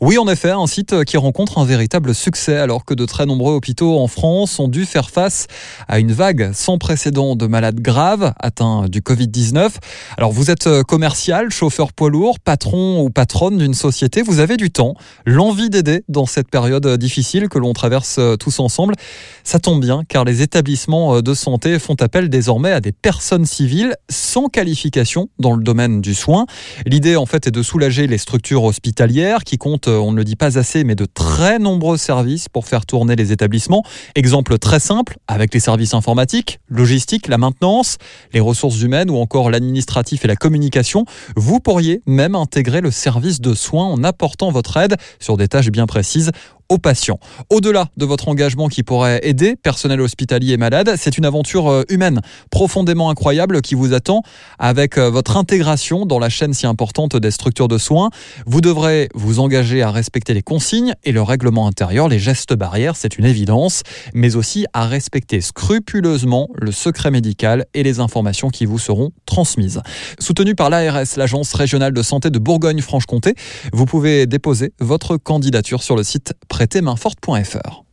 Oui, en effet, un site qui rencontre un véritable succès alors que de très nombreux hôpitaux en France ont dû faire face à une vague sans précédent de malades graves atteints du Covid-19. Alors vous êtes commercial, chauffeur poids lourd, patron ou patronne d'une société, vous avez du temps, l'envie d'aider dans cette période difficile que l'on traverse tous ensemble. Ça tombe bien car les établissements de santé font appel désormais à des personnes civiles sans qualification dans le domaine du soin. L'idée en fait est de soulager les structures hospitalières qui comptent euh, on ne le dit pas assez, mais de très nombreux services pour faire tourner les établissements. Exemple très simple, avec les services informatiques, logistique, la maintenance, les ressources humaines ou encore l'administratif et la communication, vous pourriez même intégrer le service de soins en apportant votre aide sur des tâches bien précises aux patients. Au-delà de votre engagement qui pourrait aider personnel hospitalier et malade, c'est une aventure euh, humaine profondément incroyable qui vous attend avec euh, votre intégration dans la chaîne si importante des structures de soins. Vous devrez vous engager à respecter les consignes et le règlement intérieur, les gestes barrières, c'est une évidence, mais aussi à respecter scrupuleusement le secret médical et les informations qui vous seront transmises. Soutenu par l'ARS, l'Agence régionale de santé de Bourgogne-Franche-Comté, vous pouvez déposer votre candidature sur le site prêtermainforte.fr.